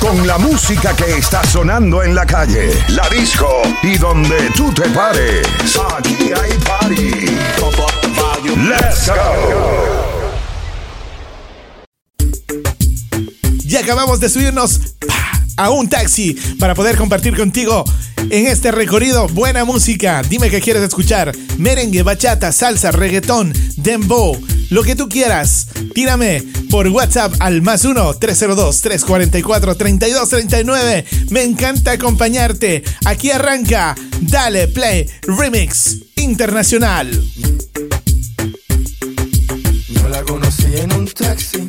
Con la música que está sonando en la calle, la disco y donde tú te pares. Aquí hay party. Let's go. Y acabamos de subirnos a un taxi para poder compartir contigo en este recorrido buena música. Dime qué quieres escuchar. Merengue, bachata, salsa, reggaetón, dembow, lo que tú quieras. Tírame por WhatsApp al más 1-302-344-3239. Me encanta acompañarte. Aquí arranca Dale Play Remix Internacional. Yo la conocí en un taxi,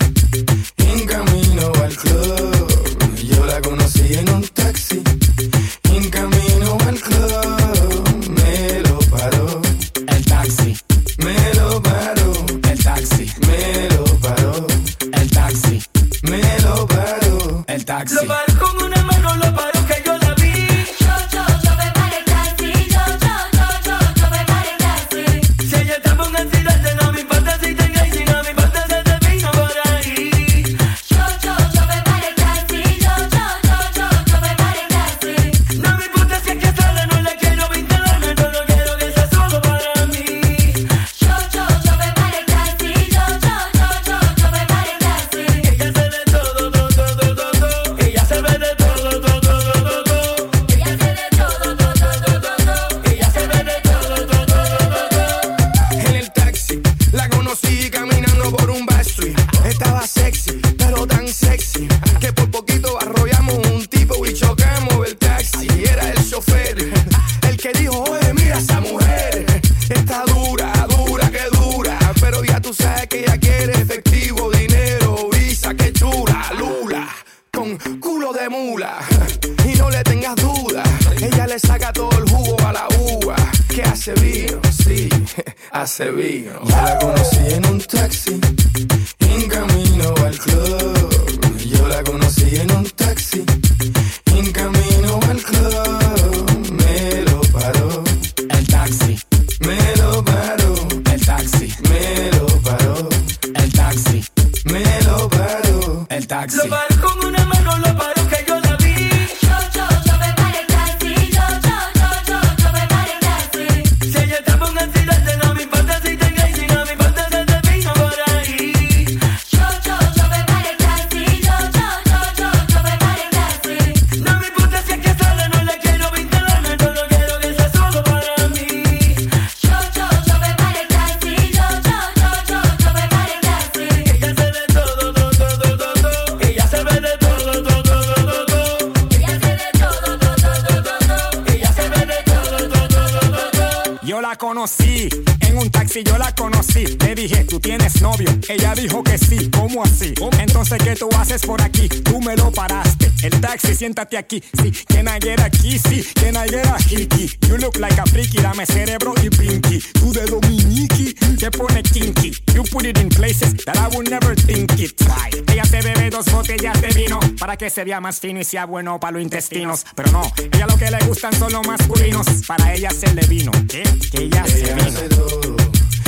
conocí en un taxi, yo la conocí. Le dije, ¿tú tienes novio? Ella dijo que sí, ¿cómo así? Entonces, ¿qué tú haces por aquí? Tú me lo paraste. El taxi, siéntate aquí. Sí, can I get aquí? Sí, can I get a hickey? You look like a freaky, dame cerebro y pinky. Tú de dominiki, te pone kinky. You put it in places that I would never think it. Why? Ella se bebe dos botellas de vino para que se vea más fino y sea bueno para los intestinos. Pero no, ella lo que le gustan son los masculinos. Para ella se le vino. Que ella se Ella vino. hace todo,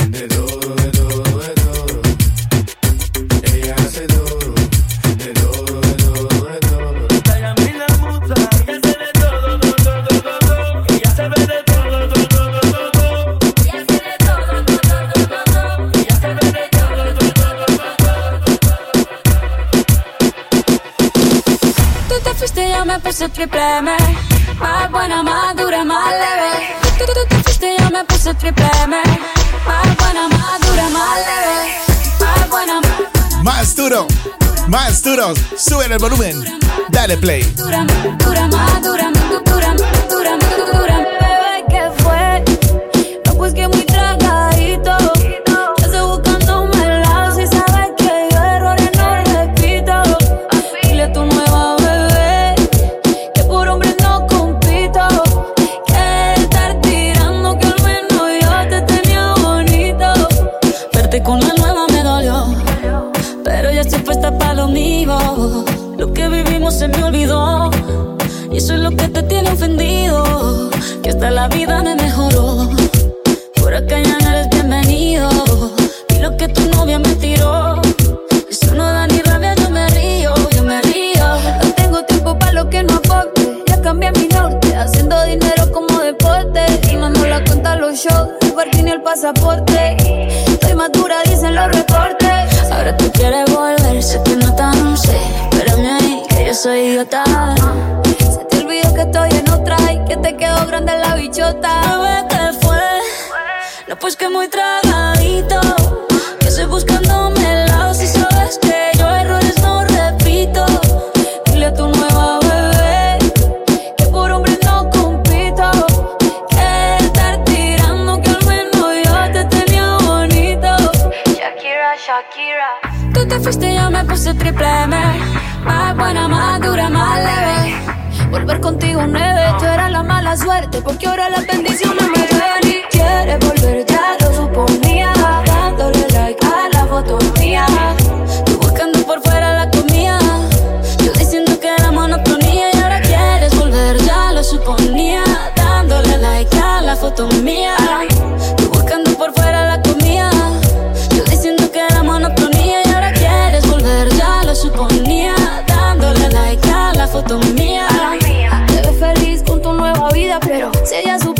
de todo, de todo, de todo. Ella hace todo, de todo, de todo, de todo. Ella me la musa, ella se ve todo, todo, todo, todo. Ella se ve de todo, todo, todo, todo. Ella se ve todo, todo, todo, todo. Ella se ve de todo, todo, todo, todo. Tú te fuiste, yo me puse triple M. Más buena, más dura, más leve. Me puse triple M. Más buena, más dura, más leve. Más buena, más Más duro, más duro. Sube el volumen. Dale play. dura, dura, dura, dura, más dura, más dura. pasaporte. Estoy madura, dicen los reportes. Ahora tú quieres volver, sé que no tan sé. Espérame ahí, que yo soy idiota. Se te olvidó que estoy en otra y que te quedó grande la bichota. ¿Qué fue? No, pues que muy tragadito. Que estoy buscándome me puse triple M. Más buena, más dura, más leve. Volver contigo nueve, tú eras la mala suerte, porque ahora las bendiciones me pero si ella su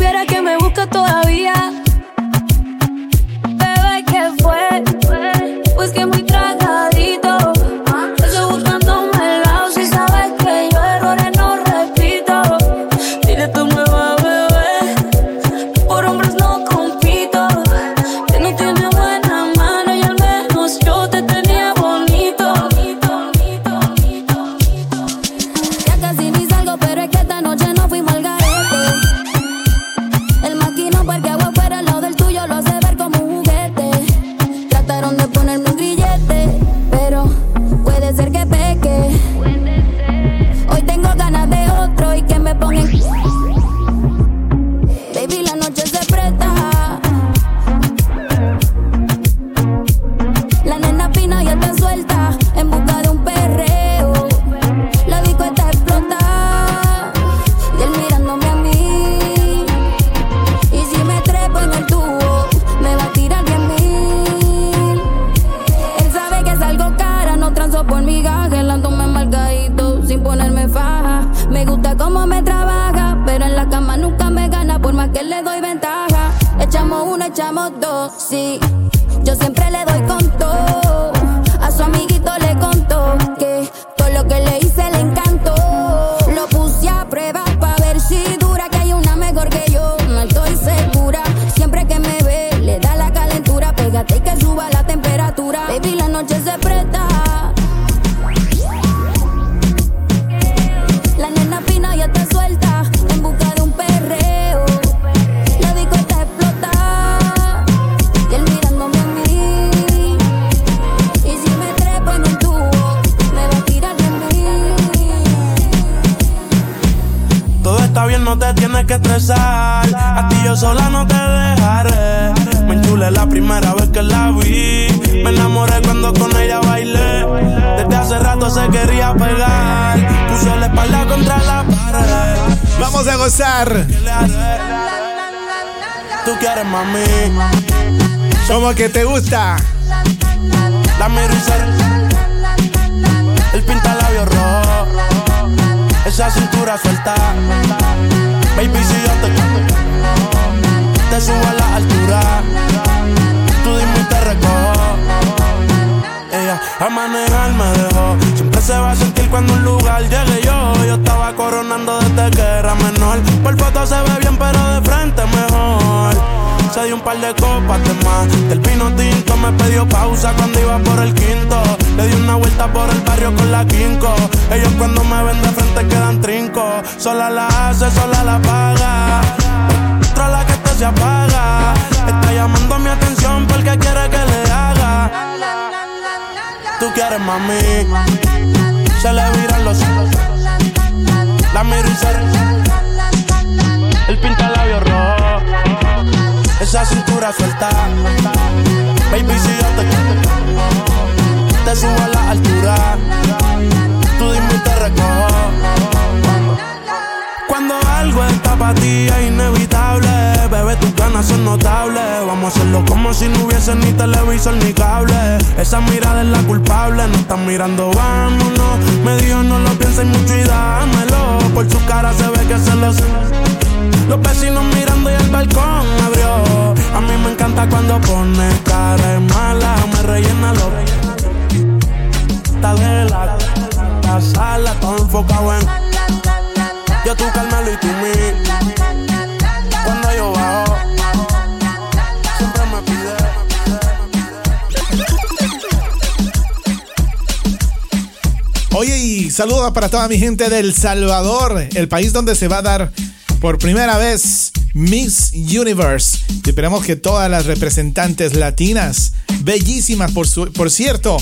para toda mi gente del Salvador, el país donde se va a dar por primera vez Miss Universe. Y esperamos que todas las representantes latinas, bellísimas por, su, por cierto,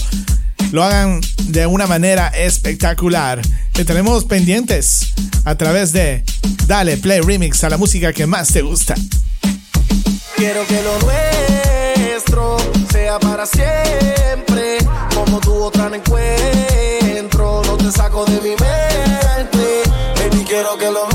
lo hagan de una manera espectacular. Te tenemos pendientes a través de Dale Play Remix a la música que más te gusta. Quiero que lo nuestro sea para siempre, como tuvo tan encuentro saco de mi mente. Baby, quiero que lo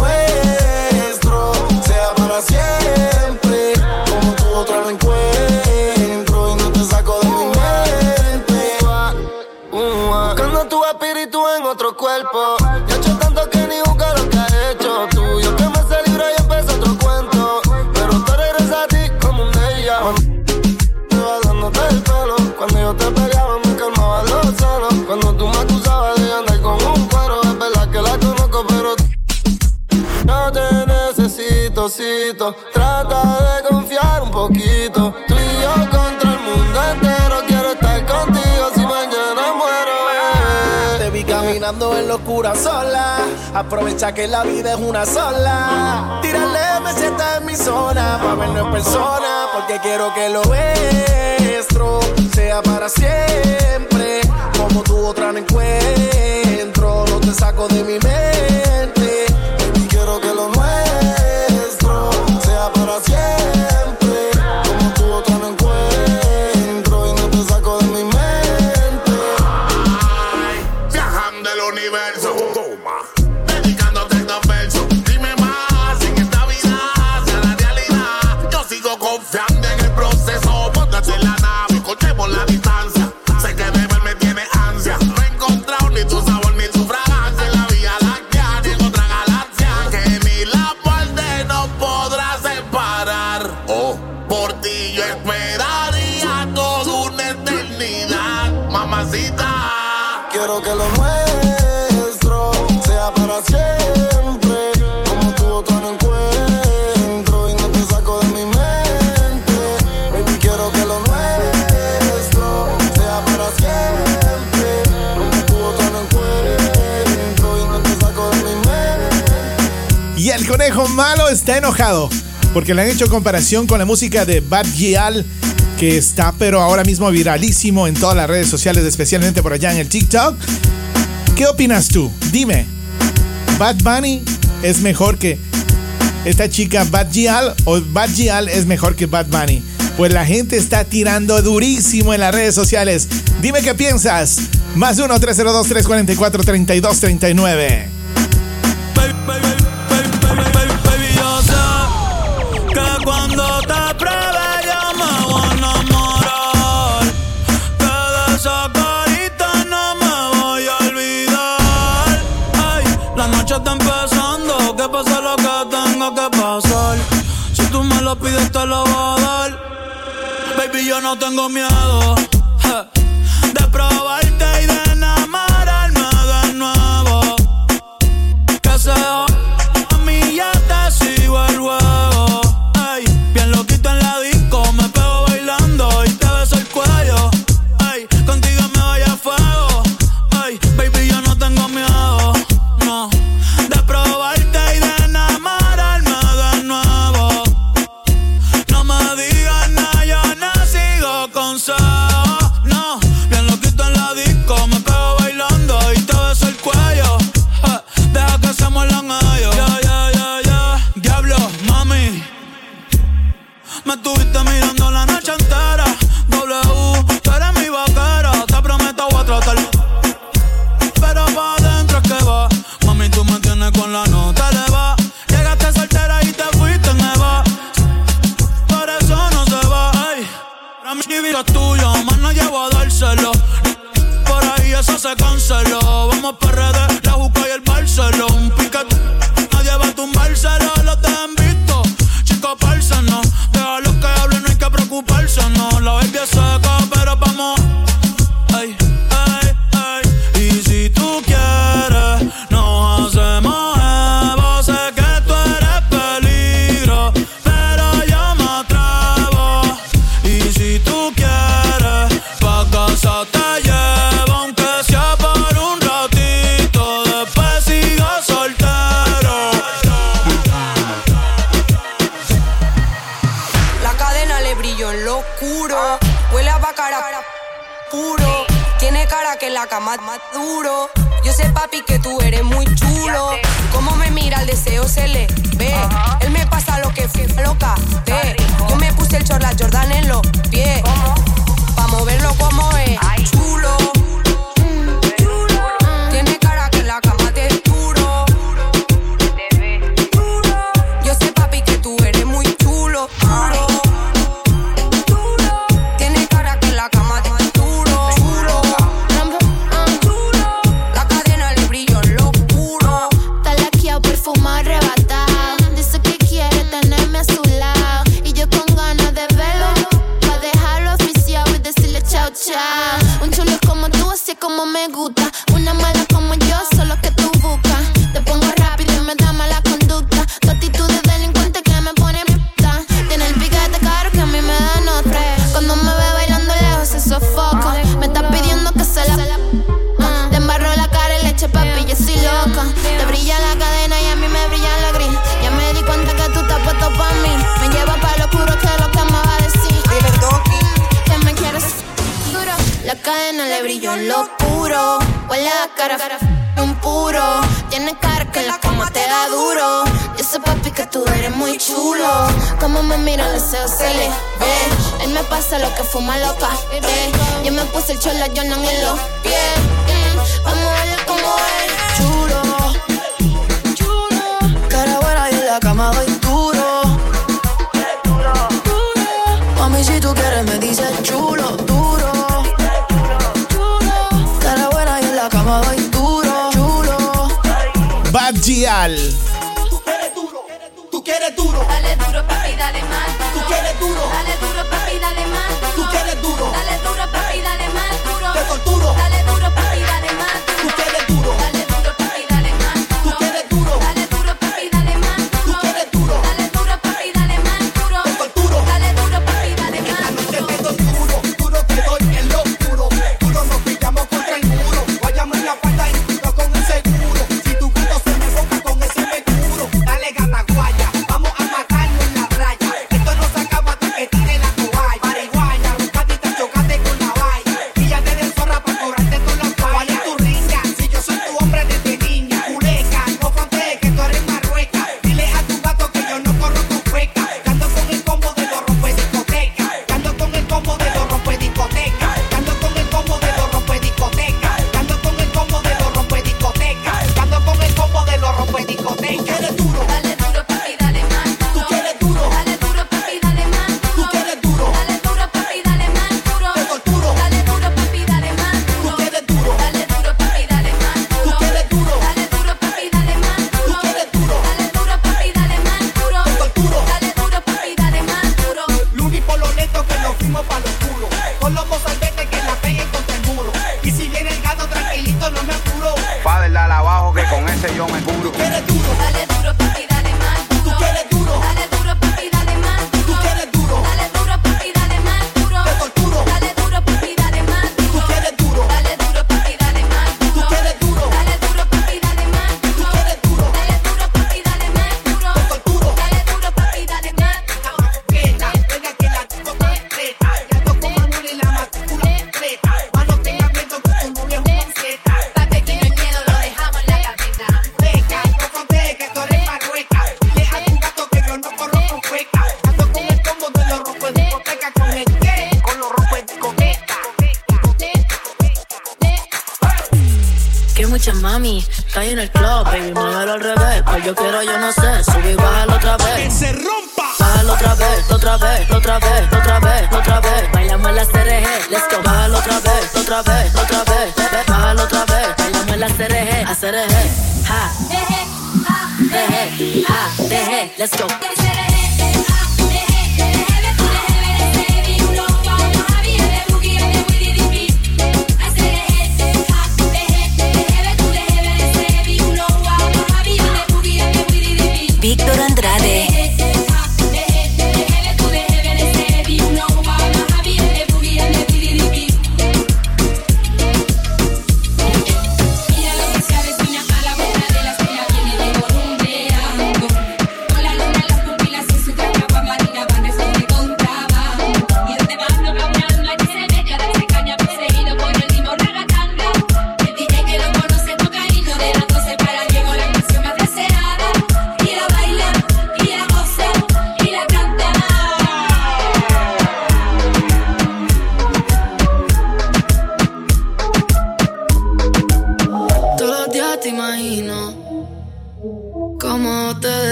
Trata de confiar un poquito. Tú y yo contra el mundo entero. Quiero estar contigo si mañana muero. Te vi caminando en locura sola. Aprovecha que la vida es una sola. Tírale, me sienta en mi zona. Pa' verlo en persona. Porque quiero que lo nuestro sea para siempre. Como tu otra no encuentro. No te saco de mi mente está enojado porque le han hecho comparación con la música de Bad Gyal que está pero ahora mismo viralísimo en todas las redes sociales, especialmente por allá en el TikTok. ¿Qué opinas tú? Dime, ¿Bad Bunny es mejor que esta chica Bad Gyal o Bad Gyal es mejor que Bad Bunny? Pues la gente está tirando durísimo en las redes sociales. Dime qué piensas. Más 1-302-344-3239. yo no tengo miedo de probar La cadena le brilló en lo puro, Huele a cara, un puro. Tiene cara que la coma te da duro. Dice papi que tú eres muy chulo. Como me mira deseo se le ve. Él me pasa lo que fuma loca. Yo me puse el chola, yo no en los pies. Mm, vamos a verlo como es. Chulo, chulo. Cara buena y en la cama doy duro. Duro. Mami, si tú quieres me dices chulo. Gial. Tú quieres duro, tú quieres duro. Dale duro, papi, dale más. Tú quieres duro, dale duro, para papi, dale más.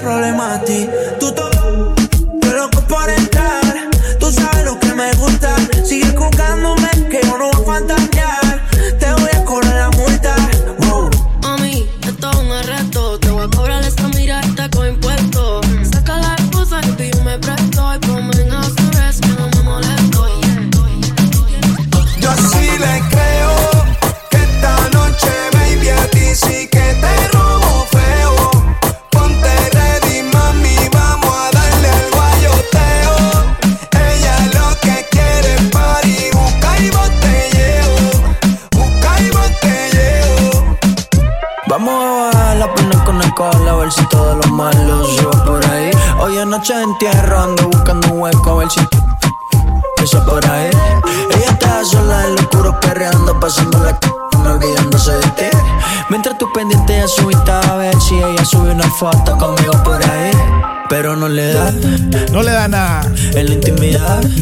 problema.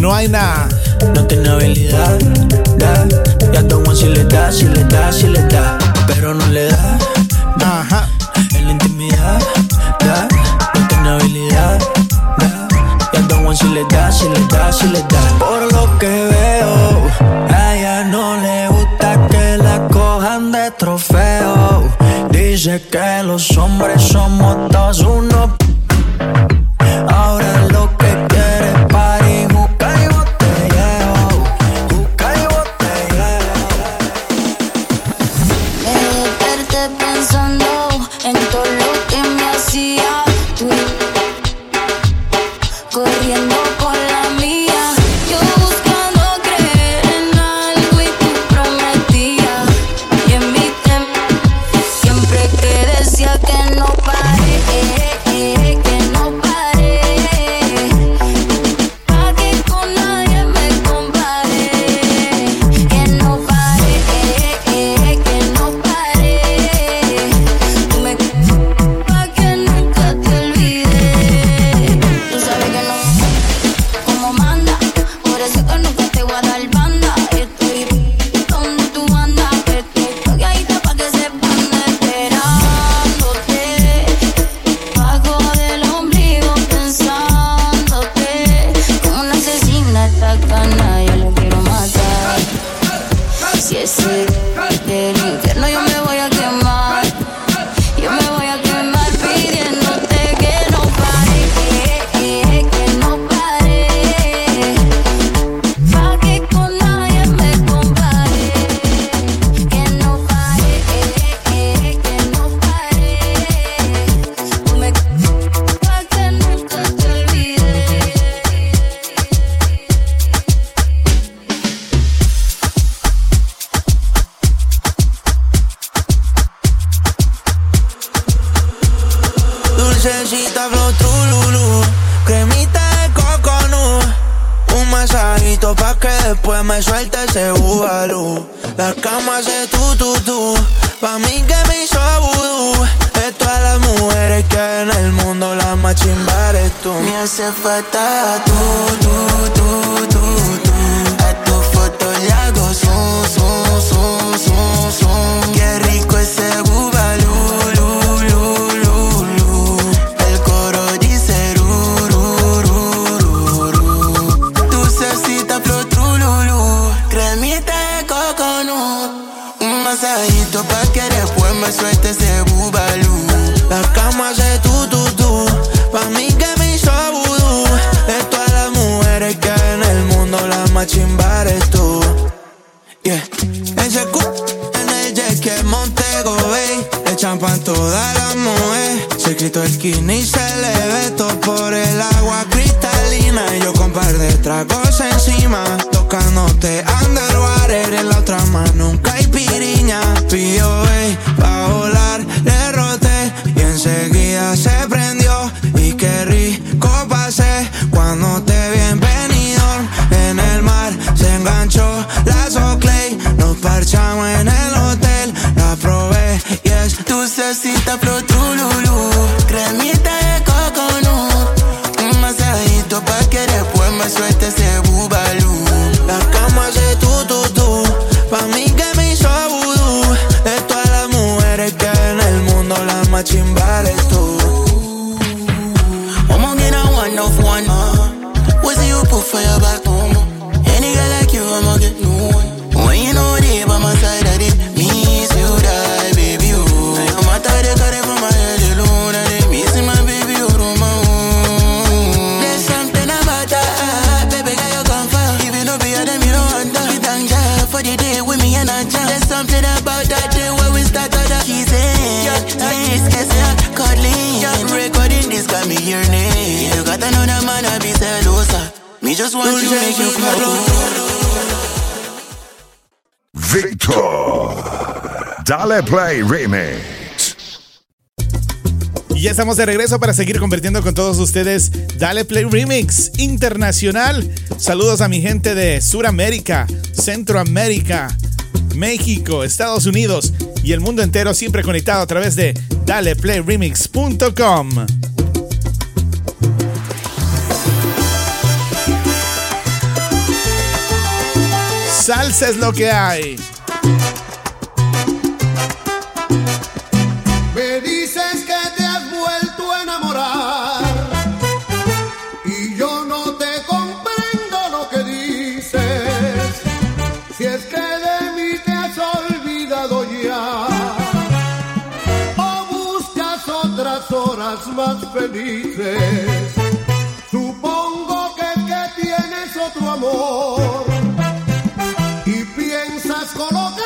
no hay nada. No tiene habilidad, da. Y a Don Juan si le da, si le da, si le da. Pero no le da. Ajá. En la intimidad, da. No tiene habilidad, da. Y a Don Juan si le da, si le da, si le da. Por lo que veo, a ella no le gusta que la cojan de trofeo. Dice que los hombres somos todos uno. estamos de regreso para seguir convirtiendo con todos ustedes Dale Play Remix Internacional. Saludos a mi gente de Suramérica, Centroamérica, México, Estados Unidos y el mundo entero siempre conectado a través de daleplayremix.com. Salsa es lo que hay. más felices. Supongo que, que tienes otro amor y piensas colocar.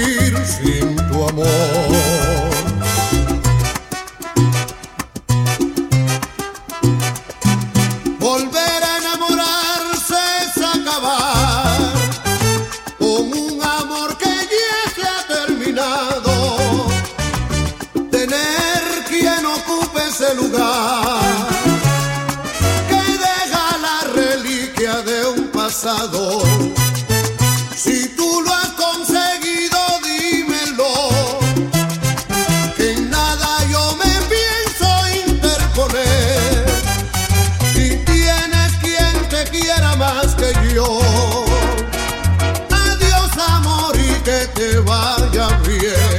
te vaya bien.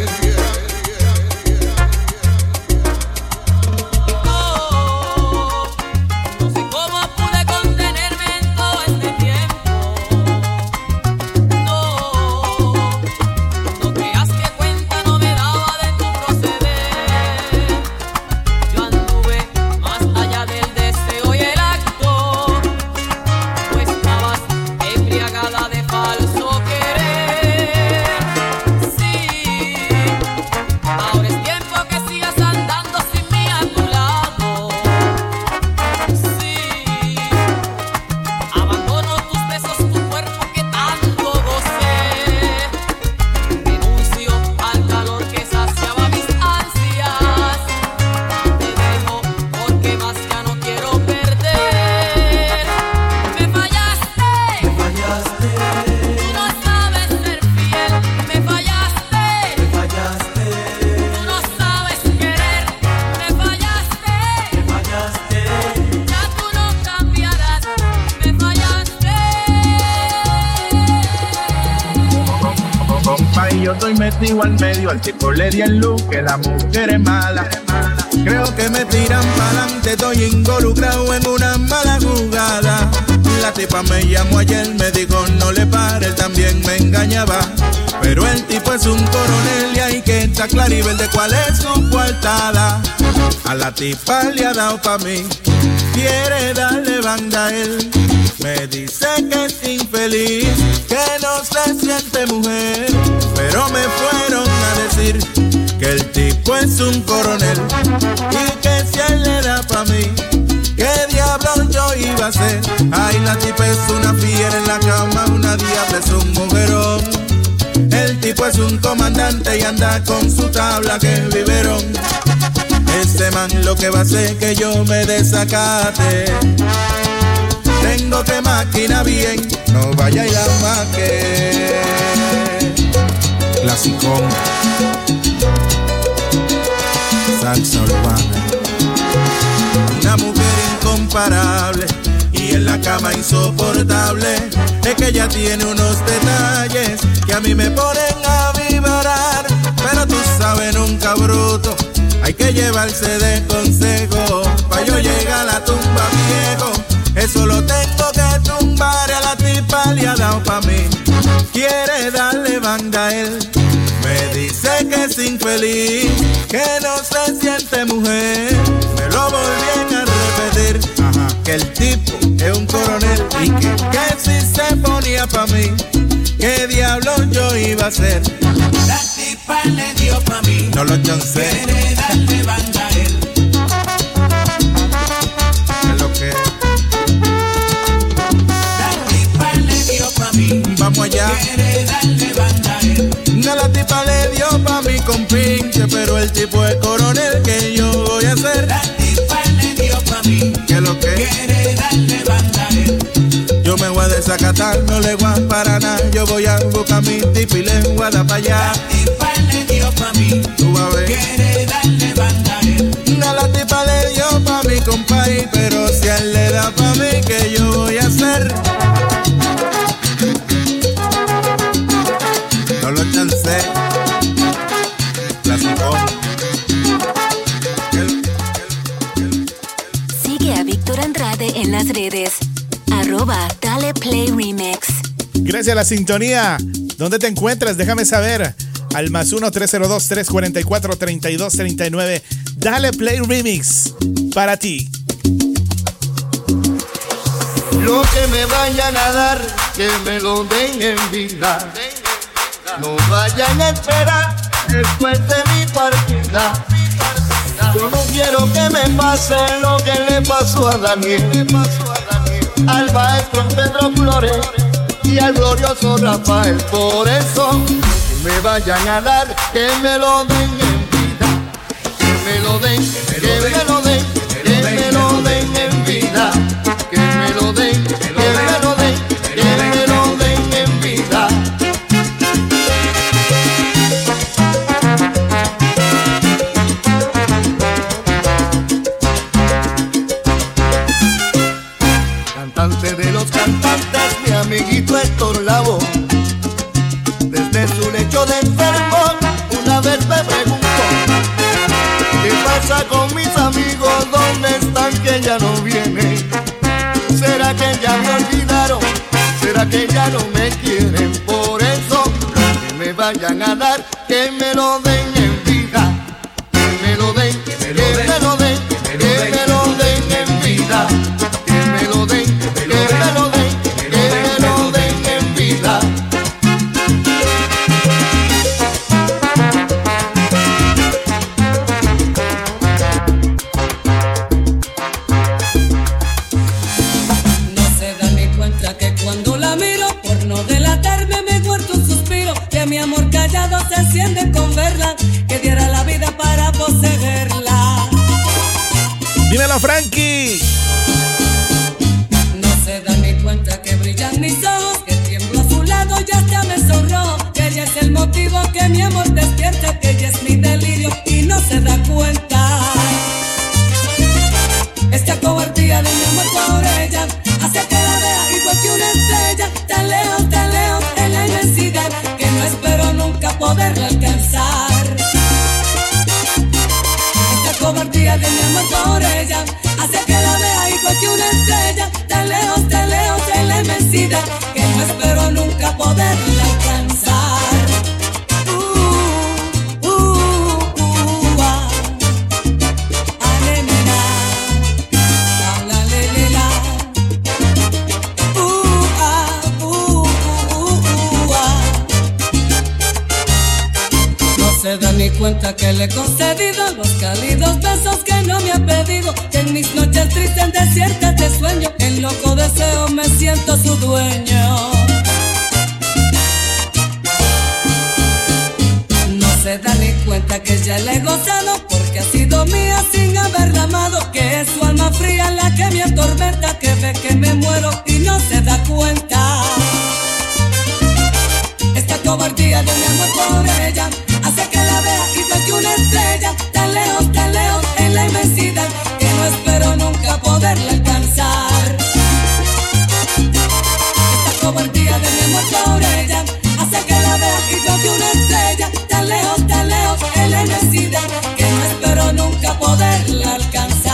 Pero el tipo es un coronel y hay que estar claro y ver de cuál es su coartada. A la tipa le ha dado pa' mí, quiere darle banda a él. Me dice que es infeliz, que no se siente mujer. Pero me fueron a decir que el tipo es un coronel y que si él le da pa' mí, ¿qué diablos yo iba a hacer? Ay, la tipa es una fiera en la cama, una diabla es un mujerón. El tipo es un comandante y anda con su tabla que vivieron. Ese man lo que va a hacer que yo me desacate. Tengo que máquina bien, no vaya y la maque. Clasicón. Salsa urbana. Una mujer incomparable en la cama insoportable. Es que ella tiene unos detalles que a mí me ponen a vibrar. Pero tú sabes, nunca bruto. Hay que llevarse de consejo. Pa' yo llegar a la tumba viejo. Eso lo tengo que tumbar a la tipa le ha dado pa' mí. Quiere darle banda a él. Me dice que es infeliz, que no se siente mujer. Me lo volví a repetir. Que el tipo es un coronel y que, que si se ponía pa' mí, ¿qué diablos yo iba a hacer? La tipa le dio pa' mí. No lo chancé. Quiere darle banda a él. Es lo que La tipa le dio pa' mí. vamos allá. Quiere darle banda a él. No la tipa le dio pa' mí con pinche, pero el tipo es coronel que yo voy a hacer. La no le a para nada. Yo voy a buscar mi tipa y le voy a dar pa' allá. La tipa le dio pa' mí. Tú a ver. Quiere darle banda a la tipa le dio pa' mi compay, pero si él le da pa' mí, ¿qué yo voy a hacer? No lo chancé. Clasicón. Sigue a Víctor Andrade en las redes. Arroba Dale Play Remix. Gracias a la sintonía. ¿Dónde te encuentras? Déjame saber. Al más 1-302-344-3239. Dale Play Remix. Para ti. Lo que me vayan a dar, que me lo den en vida. No vayan a esperar después de mi partida. Yo no quiero que me pase lo que le pasó a Daniel. Al maestro Pedro Flores y al glorioso Rafael. Por eso, me vayan a dar, que me lo den en vida. Que me lo den, que me lo den, no vienen? ¿Será que ya me olvidaron? ¿Será que ya no me quieren? Por eso, que me vayan a dar, que me lo den me siento su dueño. No se da ni cuenta que ya le he gozado porque ha sido mía sin haberla amado. Que es su alma fría la que me atormenta, que ve que me muero y no se da cuenta. Esta cobardía de mi amor por ella hace que la vea igual que una estrella, tan lejos, tan lejos en la inmensidad que no espero nunca poderla alcanzar. ella, tan lejos, tan lejos, él es que no espero nunca poderla alcanzar.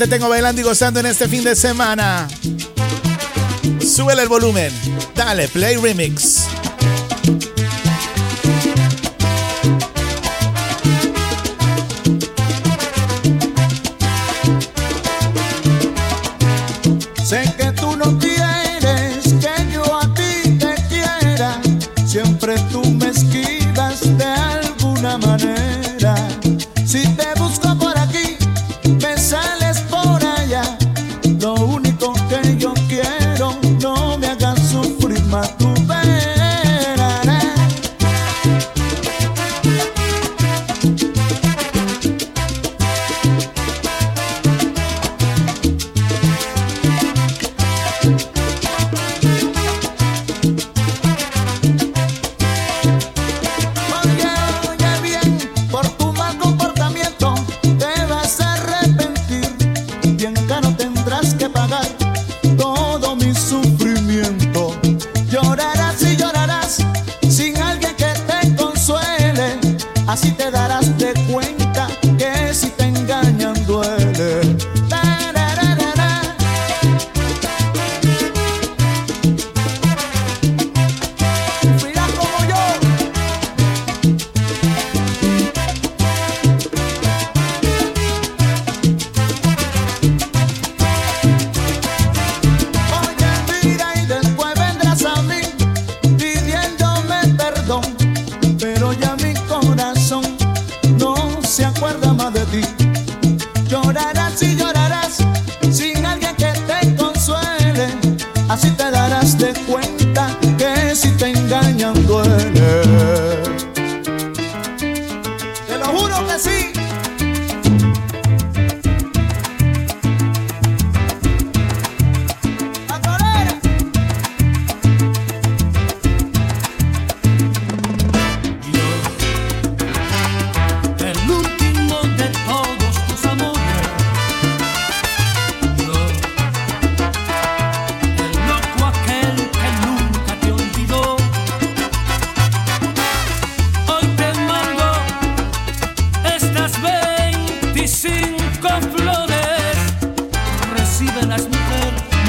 te tengo bailando y gozando en este fin de semana. Súbele el volumen. Dale, Play Remix.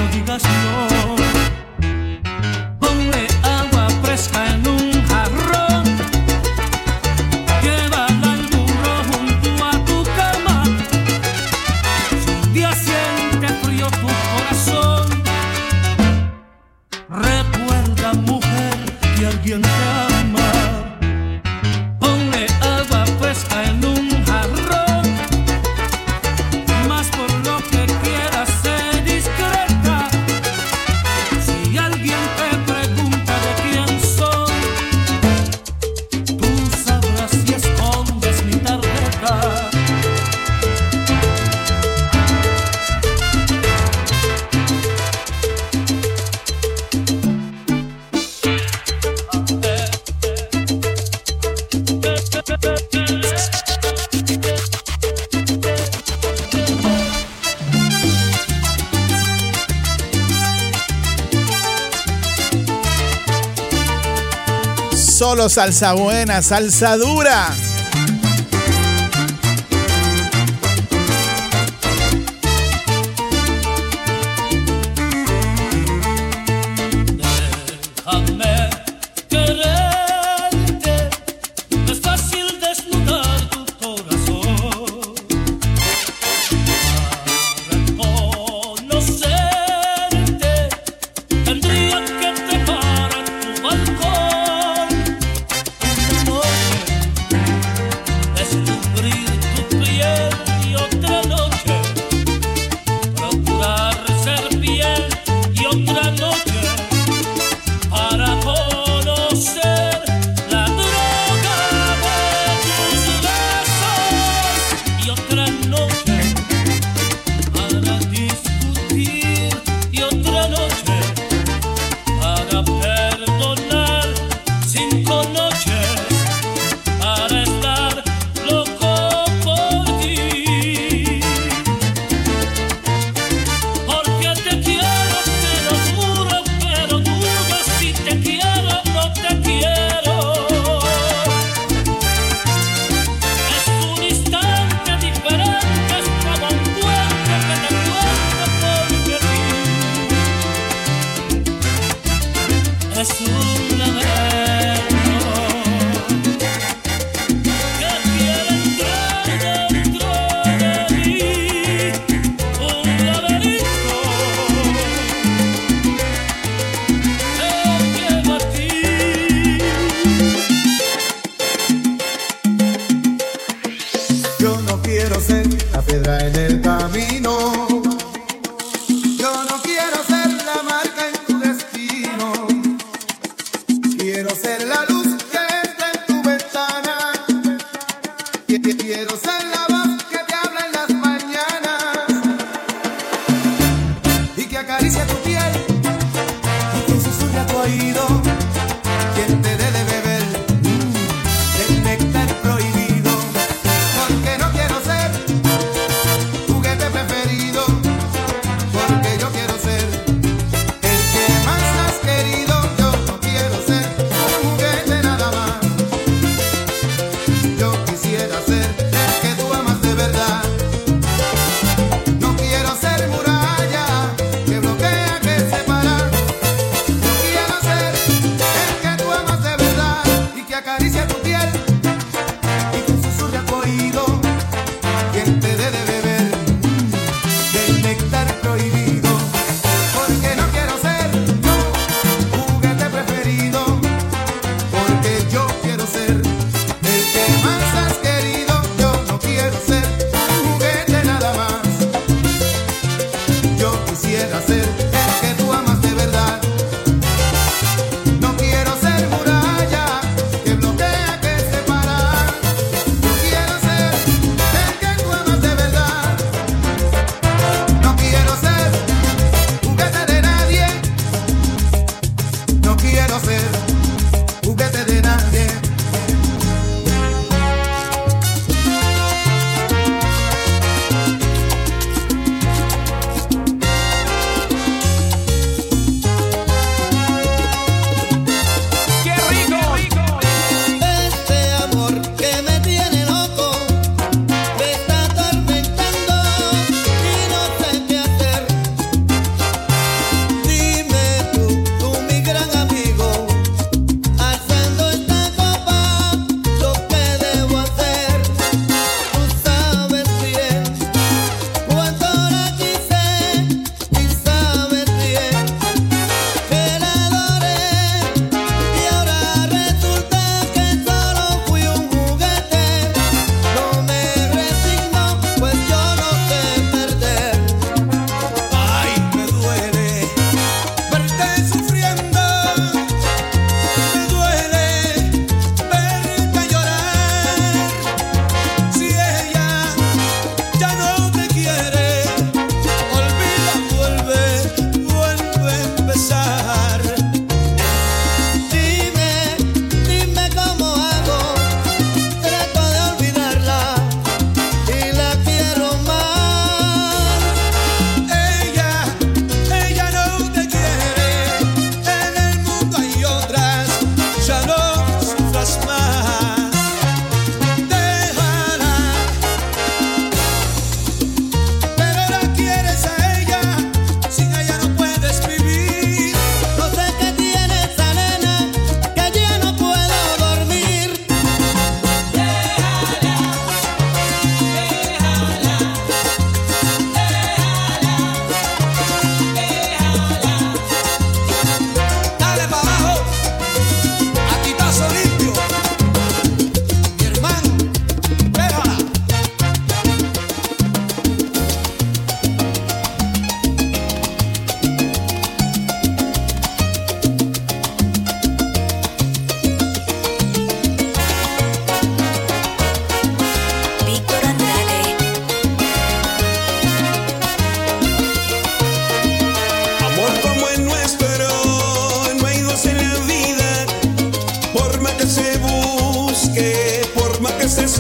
no. salsa buena, salsa dura.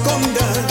Más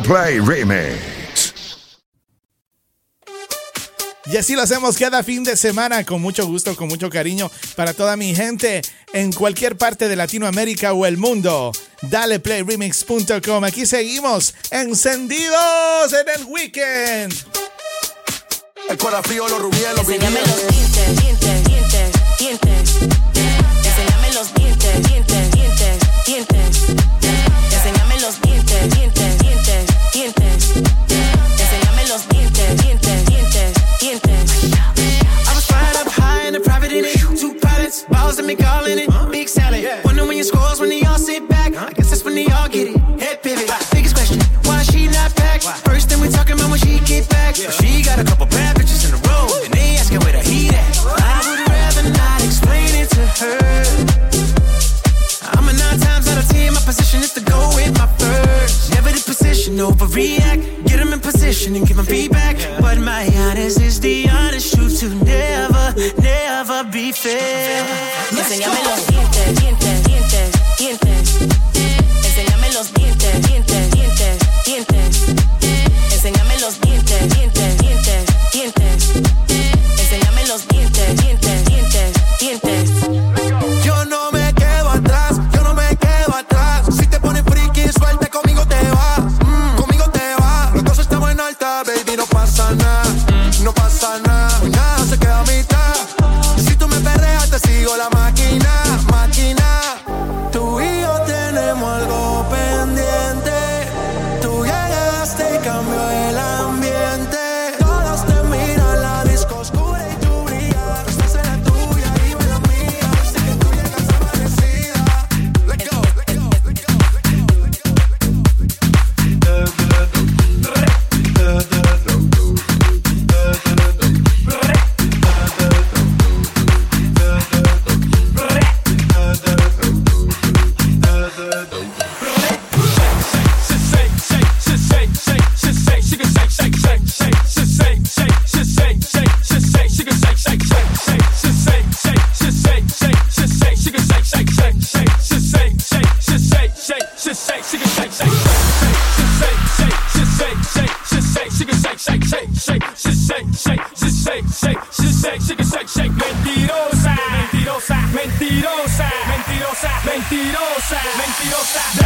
Play Remix. Y así lo hacemos cada fin de semana con mucho gusto, con mucho cariño para toda mi gente en cualquier parte de Latinoamérica o el mundo. Dale Play Remix.com. Aquí seguimos encendidos en el weekend. El corazón los rubíes, los Enséñame los dientes, dientes, dientes, dientes. Los dientes, dientes, dientes. Sonic all in it. Big salad. Wonder when you scores when they all sit back. I guess that's when they all get it. Head pivot. Biggest question, why she not back? First thing we talking about when she get back. But she got a couple bad bitches in a row. And they asking where the heat at. I would rather not explain it to her. I'm a nine times out of ten. My position is to go with my first. Never the position, overreact. Get them in position and give them feedback. But my honest is the honest never be fair. Enséñame los dientes, dientes mentirosa, mentirosa.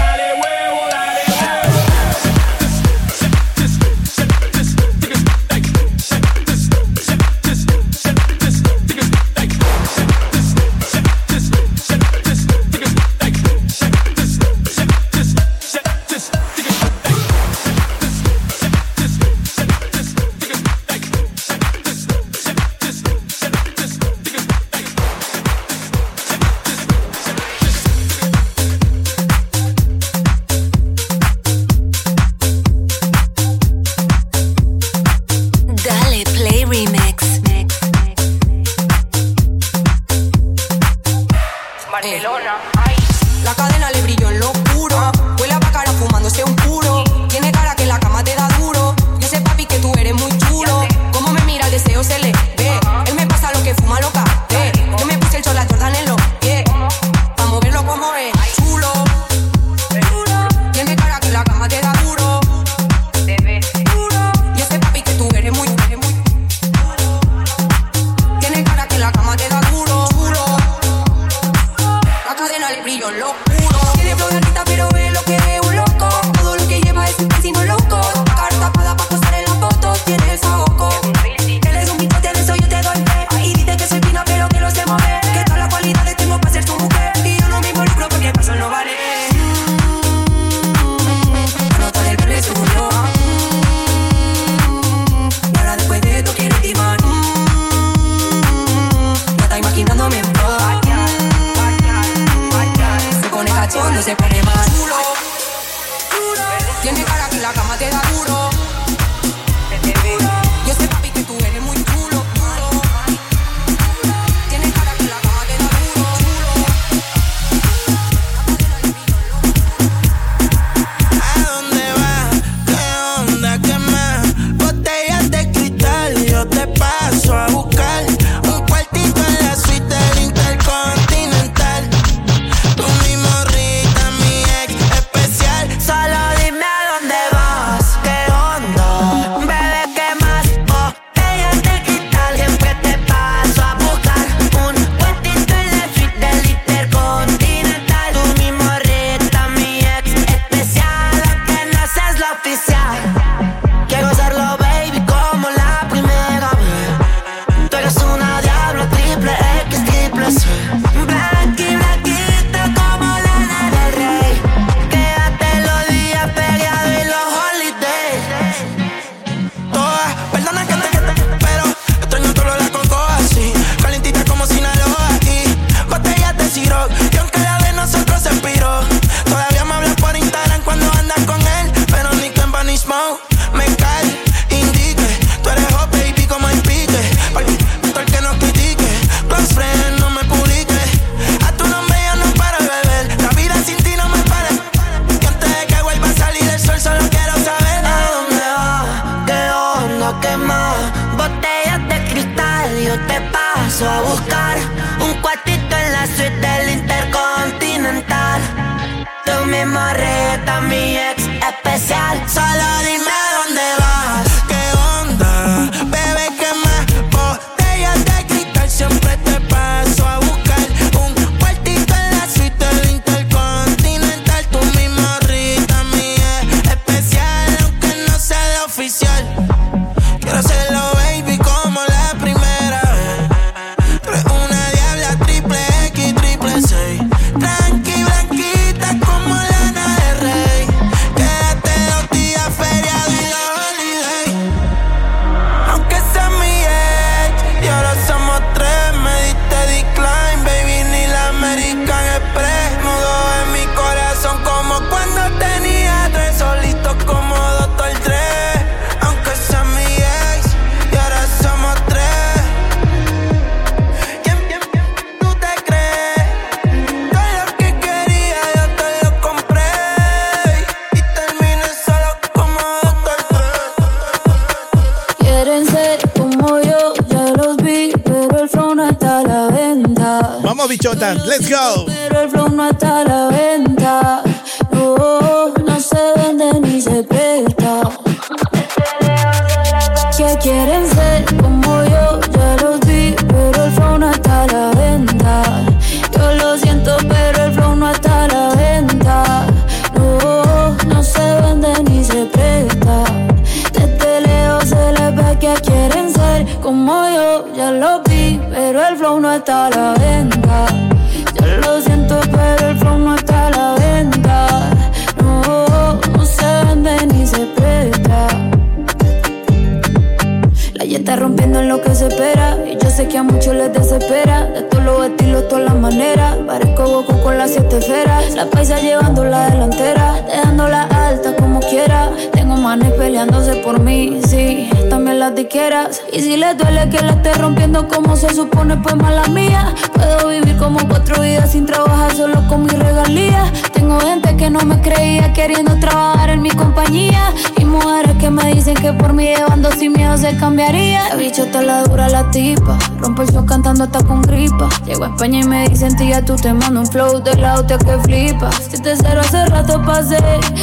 Tú te mando un flow de la hostia que flipa. Si te cero hace rato pasé.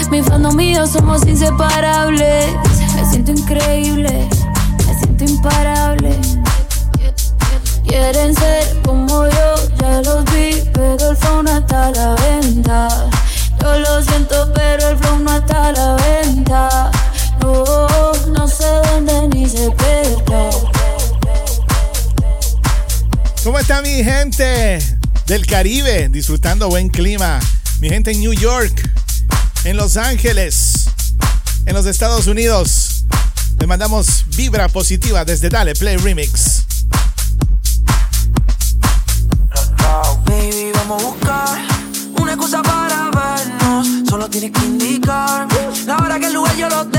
Mi fandom yo somos inseparables. Me siento increíble. Me siento imparable. Quieren ser como yo, ya los vi, pero el flow no está a la venta. Yo lo siento, pero el flow no está a la venta. No, no se vende ni se presta. ¿Cómo está mi gente del Caribe? Disfrutando buen clima. Mi gente en New York, en Los Ángeles, en los Estados Unidos. Le mandamos vibra positiva desde Dale Play Remix. Baby, vamos a buscar una excusa para vernos. Solo tienes que indicar que el lugar yo lo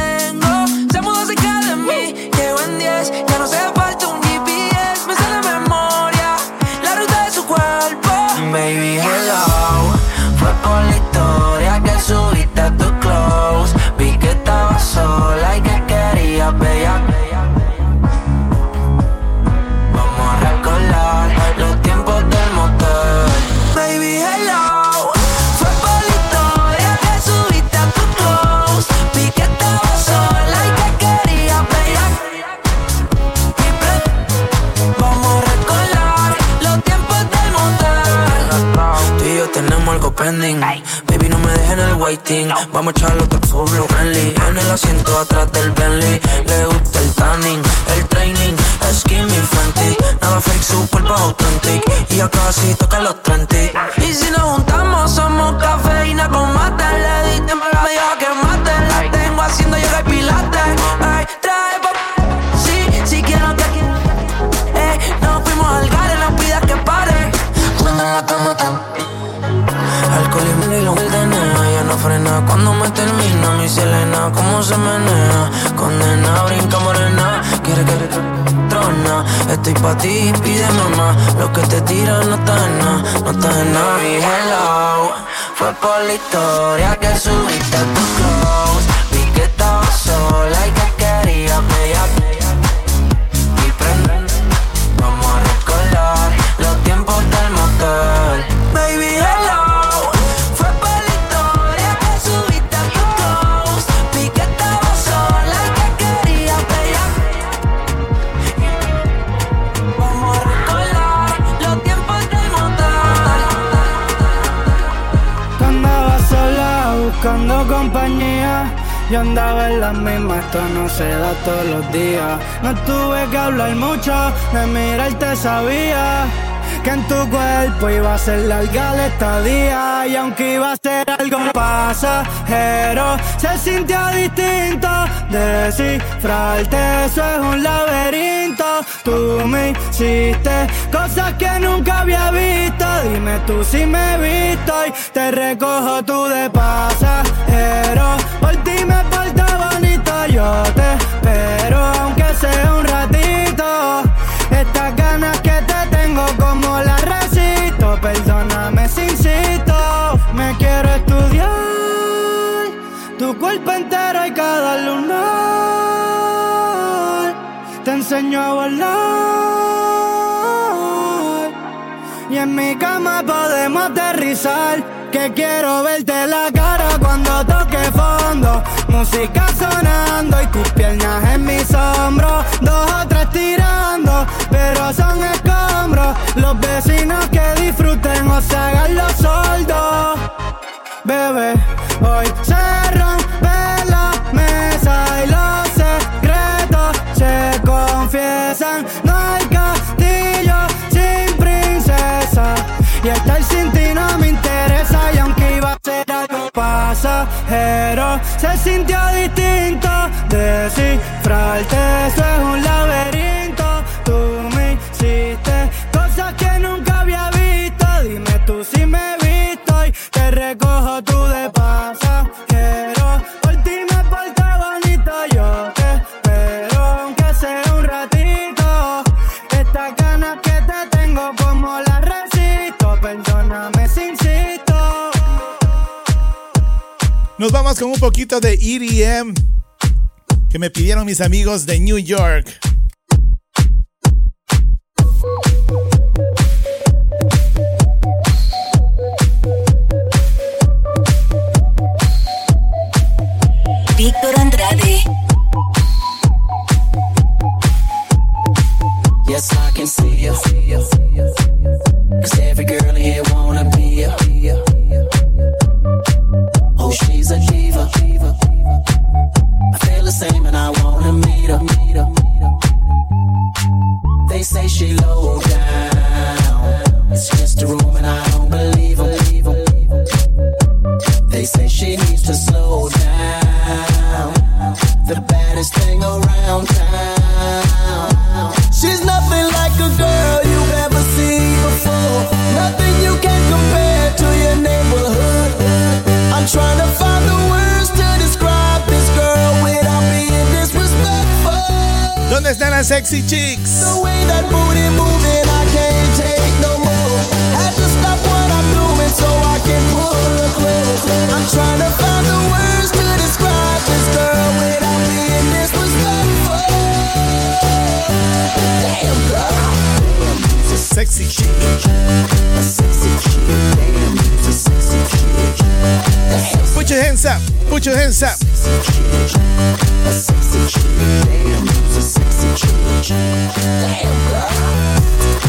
el. Vamos a echarlo todo full blow friendly. En el asiento atrás del Bentley. Le gusta el tanning, el training. Skin mi Fenty. Nada fake, su cuerpo authentic. Y ya casi toca los 30. Y si nos juntamos, somos cafeína con mate. Le di tiempo a la media que mate. La tengo haciendo yoga y pilates. Ay, trae pa' Sí, si quiero que eh, nos fuimos al gare, no pidas que pare. Alcohol y lo no frena. Cuando me termina Mi Selena, cómo se menea Condena, brinca morena. Quiere que trona. Estoy pa' ti, pide mamá. Lo que te tiran no está en nada No está en nada. Mi hello Fue por la historia que subiste a tu close. Vi que estaba sola y que quería bella Yo andaba en la misma, esto no se da todos los días. No tuve que hablar mucho, de mirarte sabía. Que en tu cuerpo iba a ser larga la estadía Y aunque iba a ser algo pasajero Se sintió distinto. Descifrarte, eso es un laberinto. Tú me hiciste cosas que nunca había visto. Dime tú si me he visto y te recojo tú de pasajero. Por ti me cuerpo entero y cada lunar te enseño a volar. Y en mi cama podemos aterrizar. Que quiero verte la cara cuando toque fondo. Música sonando y tus piernas en mis hombros. Dos o tres tirando, pero son escombros. Los vecinos que disfruten o se hagan los soldos. Bebé, hoy se rompe tan al castillo sin princesa. Y estar sin ti no me interesa. Y aunque iba a ser algo pasajero, se sintió distinto. Descifrarte, eso es un con un poquito de EDM que me pidieron mis amigos de New York. sexy chicks. The way that booty moving, I can't take no more. Had to stop what I'm doing so I can pull her close. I'm trying to find the words to describe this girl without being disrespectful. Damn girl. a sexy chick, a sexy chick, damn, a sexy chick. Put your hands up, put your hands up. A sexy chick, damn, a sexy Damn, girl.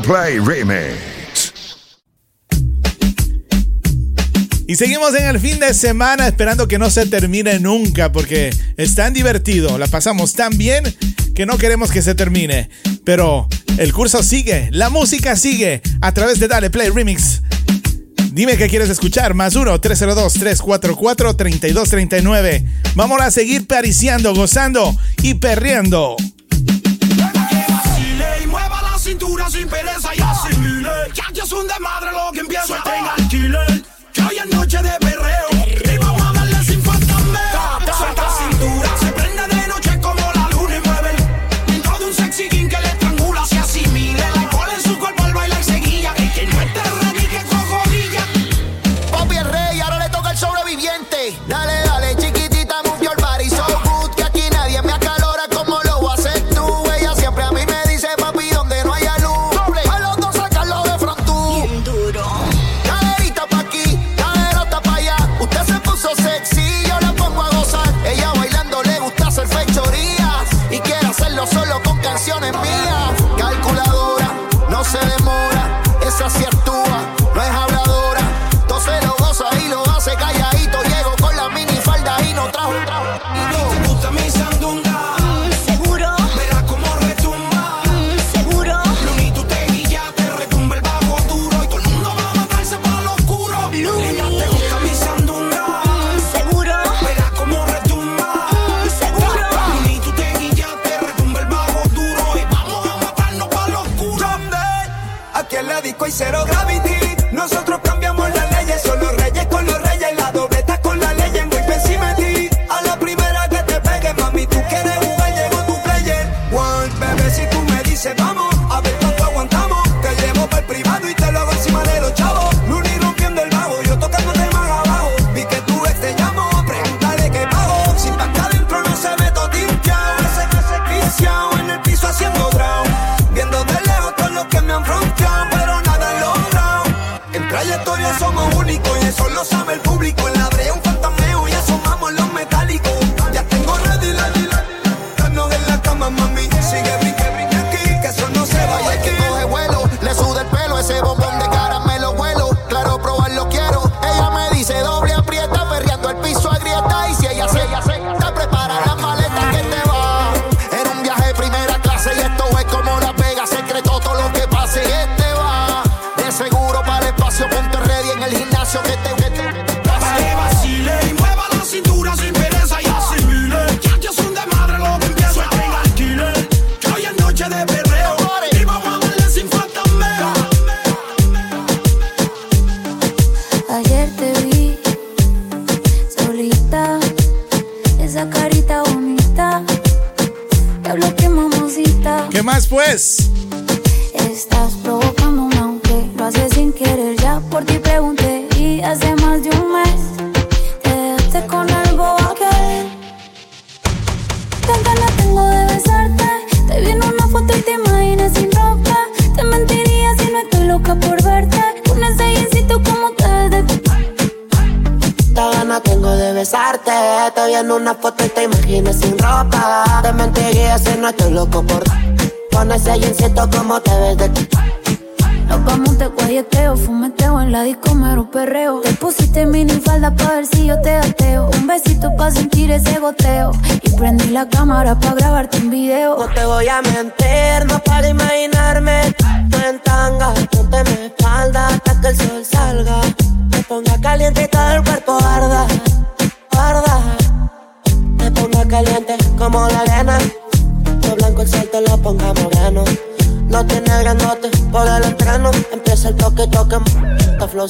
Play Remix. Y seguimos en el fin de semana esperando que no se termine nunca porque es tan divertido, la pasamos tan bien que no queremos que se termine. Pero el curso sigue, la música sigue a través de Dale Play Remix. Dime qué quieres escuchar. Más 1-302-344-3239. Vamos a seguir pariciando, gozando y perriendo. un desmadre,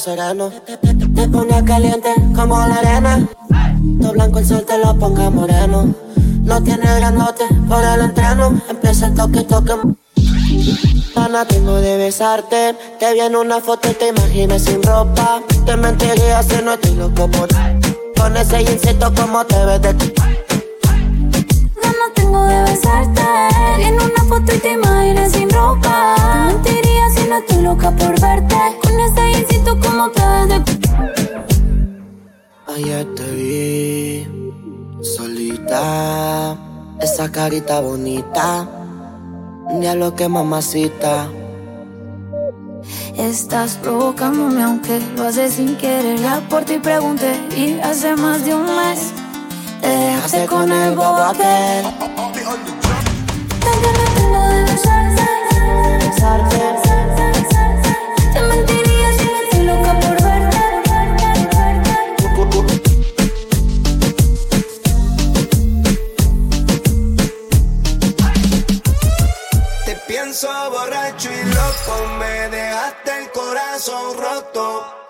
Te ponía caliente como la arena. Todo blanco el sol te lo ponga moreno. Lo tiene grandote por el entreno. Empieza el toque, toque. Pana, tengo de besarte. Te vi en una foto y te imaginé sin ropa. Te mentiría si no estoy loco por Con ese insecto como te ves de ti. No, tengo de besarte. En una foto y te imaginé sin ropa. Estoy loca por verte. Con ese instinto como te de... Ayer te vi Solita Esa carita bonita Diablo que mamacita. Estás provocándome aunque lo haces sin querer Ya por ti pregunté y hace más de un mes Te dejaste con el bobo aquel. Tengo ganas de besarte, besarte.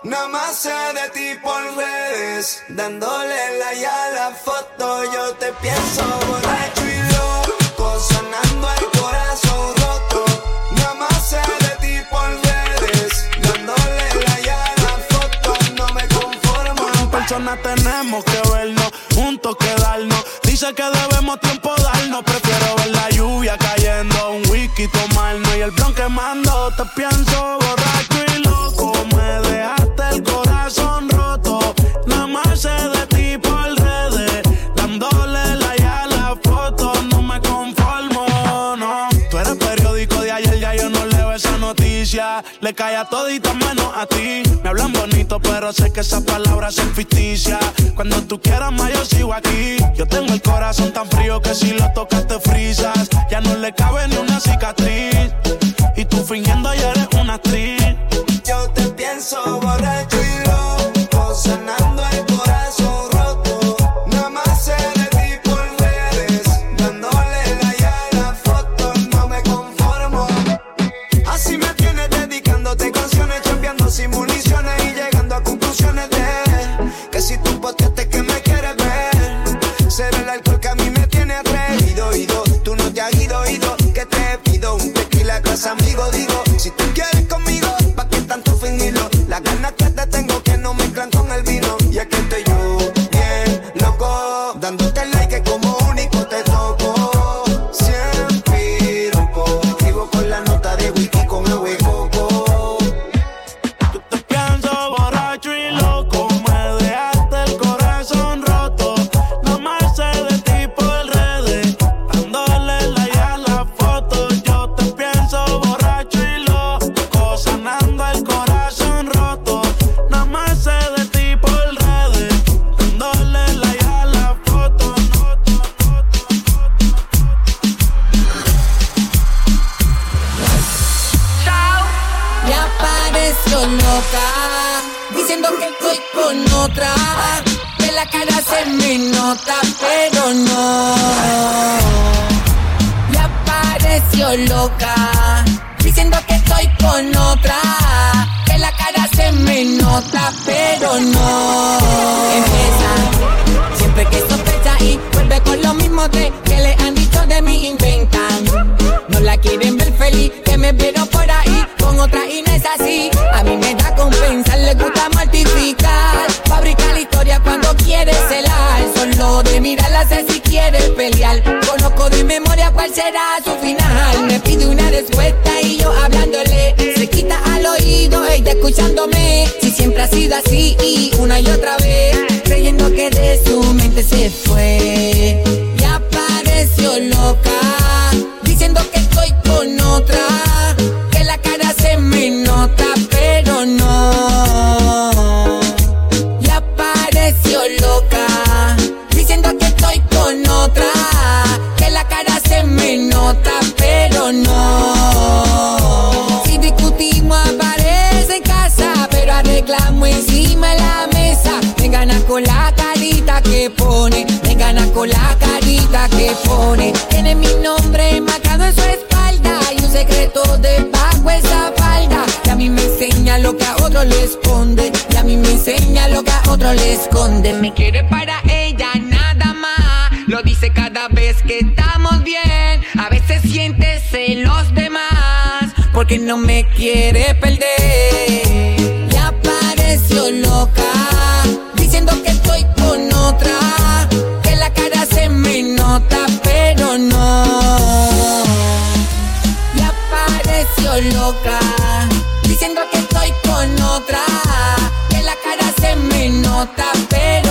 Nada más sé de ti por redes, dándole la ya la foto. Yo te pienso borracho y loco, sonando el corazón roto. Nada más sé de ti por redes, dándole la ya la foto. No me conformo. Como personas tenemos que vernos, juntos quedarnos. Dice que debemos tiempo darnos. Prefiero ver la lluvia cayendo, un whisky tomarnos. Y el blon que mando, te pienso borracho y loco. Me Le cae a todito menos a ti. Me hablan bonito, pero sé que esas palabras son ficticias. Cuando tú quieras más, yo sigo aquí. Yo tengo el corazón tan frío que si lo tocas te frizas. Ya no le cabe ni una cicatriz. Y tú fingiendo ya eres una actriz. Yo te pienso borracho y loco, dicen los demás, porque no me quiere perder. Ya apareció loca, diciendo que estoy con otra, que la cara se me nota, pero no. Ya apareció loca, diciendo que estoy con otra, que la cara se me nota, pero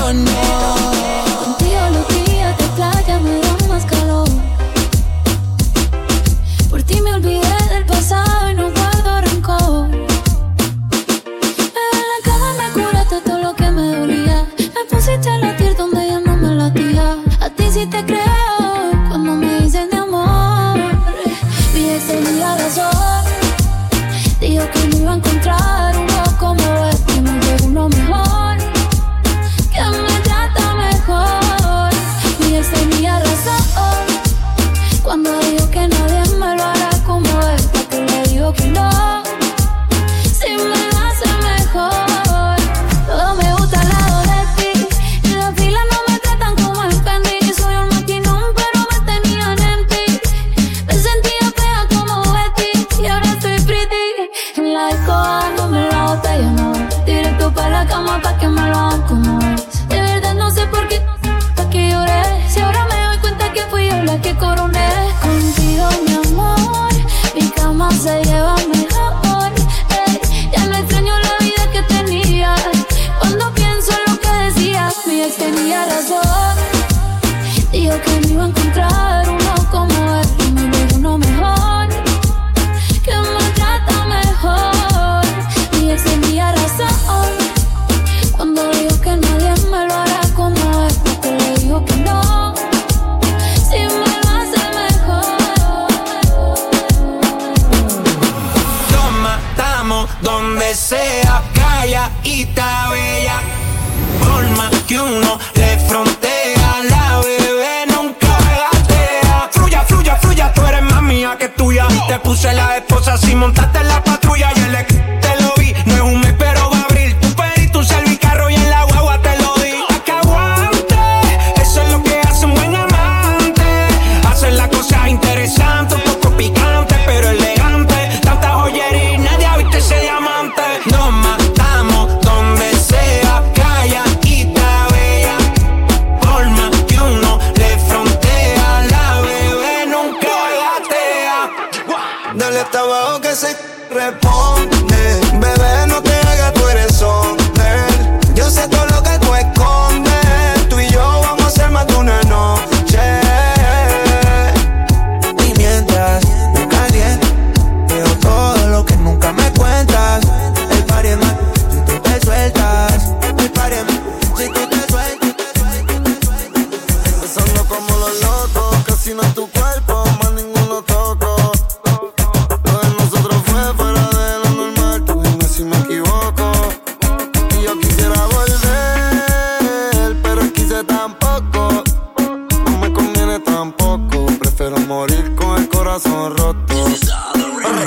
morir con el corazón roto.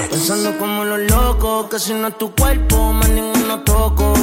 Pensando como los locos, que si no es tu cuerpo, más ninguno toco.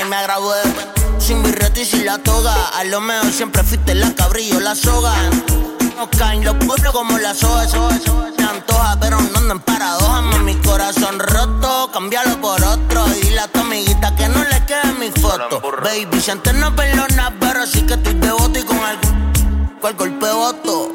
y me grabé. Sin birrete y sin la toga. A lo mejor siempre fuiste la cabrillo, la soga. No caen los pueblos como la soga. Se antoja, pero no andan paradojas. mi corazón roto, cámbialo por otro. Y dile a que no le quede mi foto. Baby, si antes no perdona, pero sí que estoy devoto y con algún. Cual golpe voto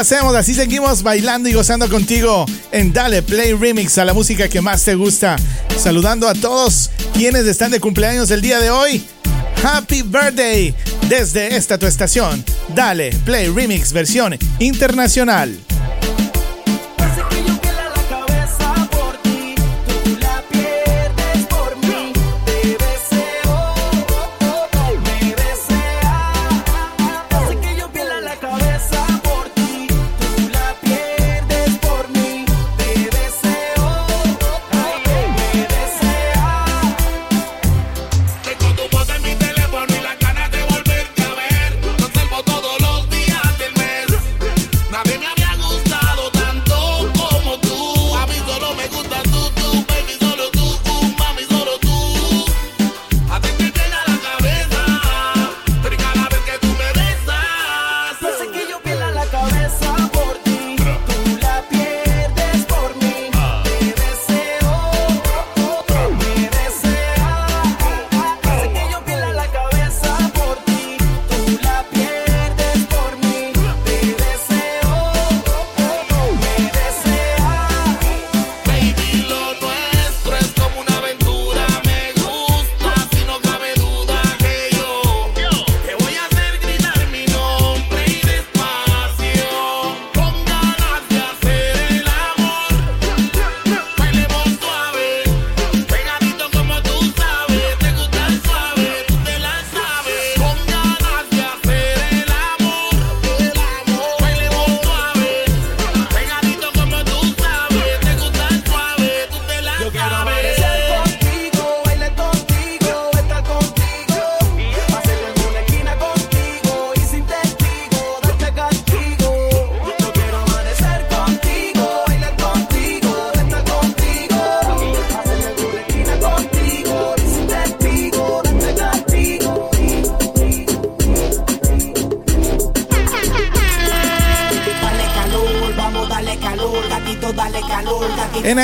hacemos, así seguimos bailando y gozando contigo en Dale Play Remix a la música que más te gusta. Saludando a todos quienes están de cumpleaños el día de hoy. Happy Birthday desde esta tu estación. Dale Play Remix versión internacional.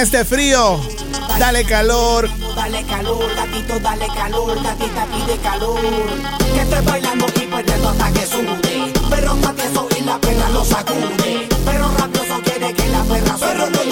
este frío, dale calor. Dale calor, gatito, dale calor, gatita pide calor. Que estés bailando y perdiendo hasta que sube. Pero hasta que eso y la perra lo sacude. Pero rabioso quiere que la perra suene.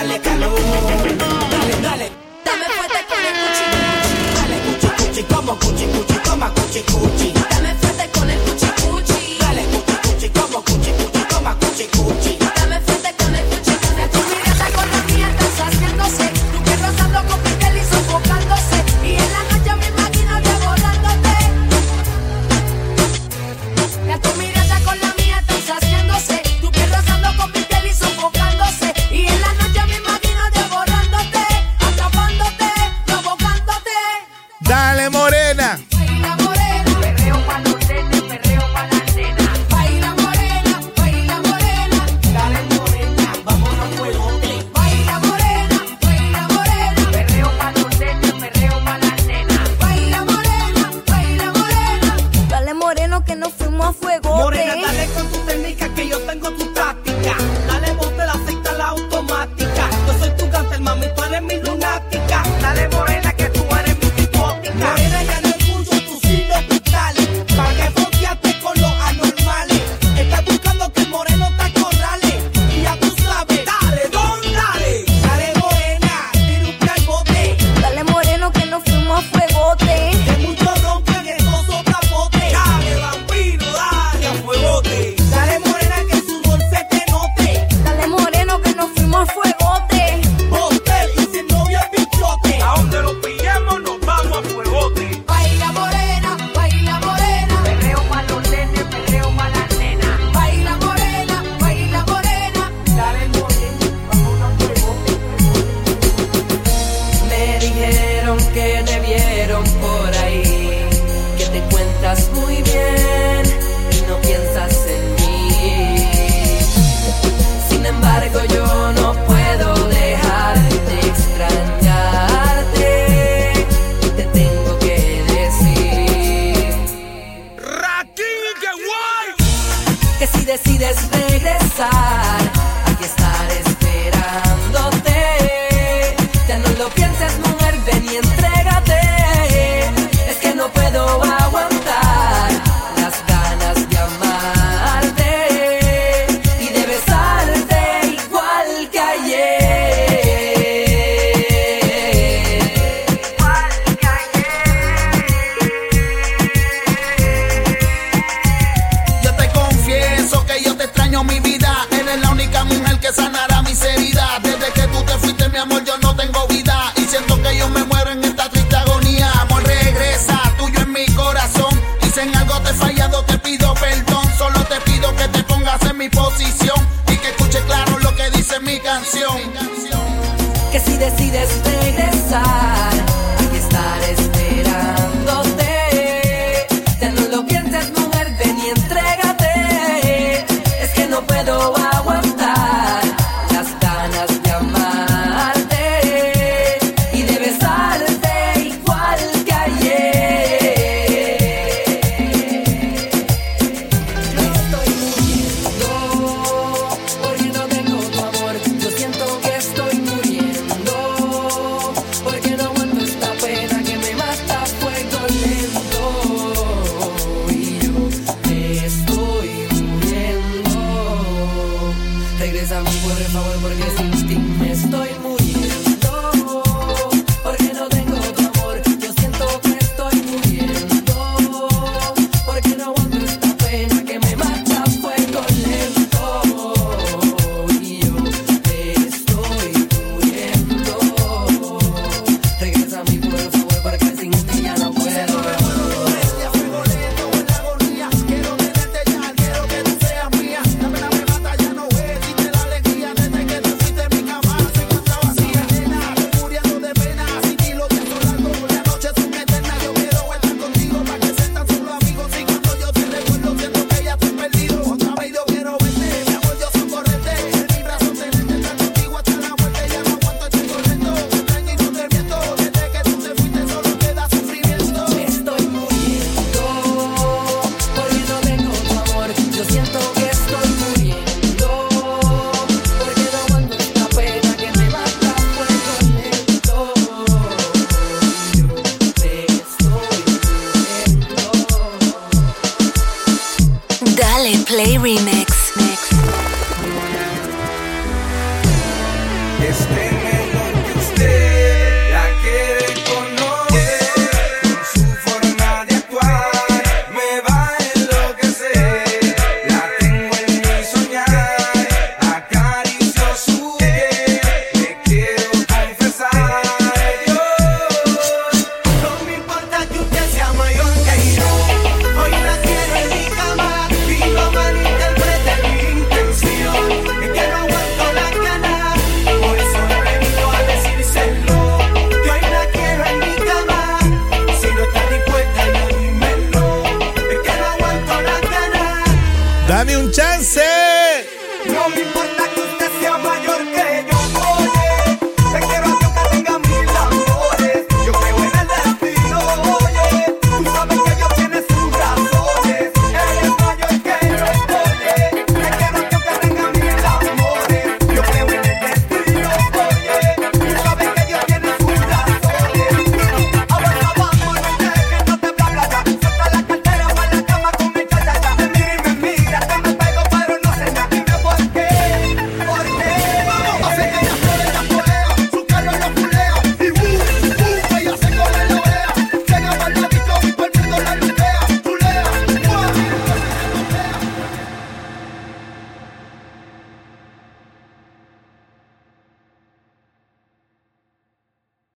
dale calor. Dale, dale. Dame fuerte con el cuchi. Dale cuchi cuchi, como cuchi cuchi, toma cuchi cuchi.